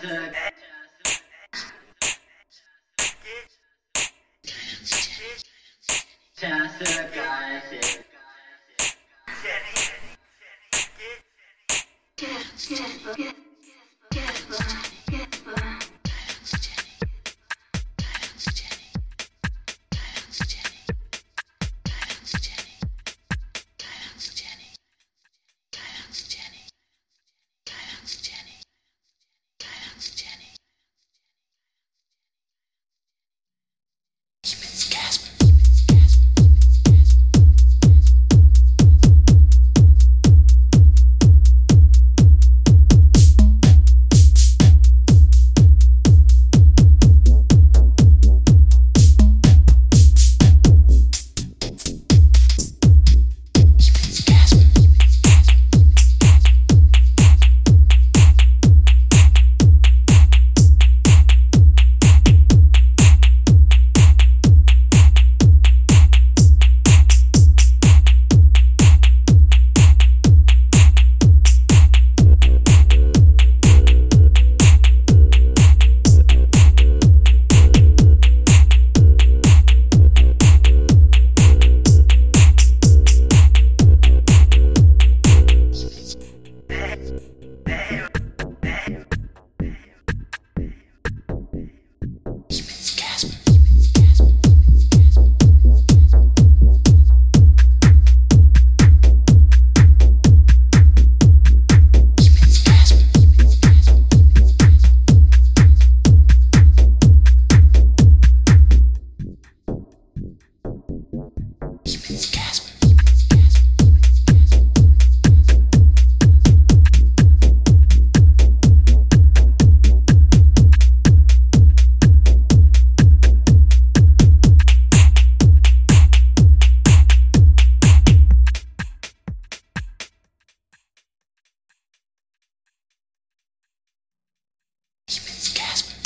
Jessica. Jessica. He means Casper.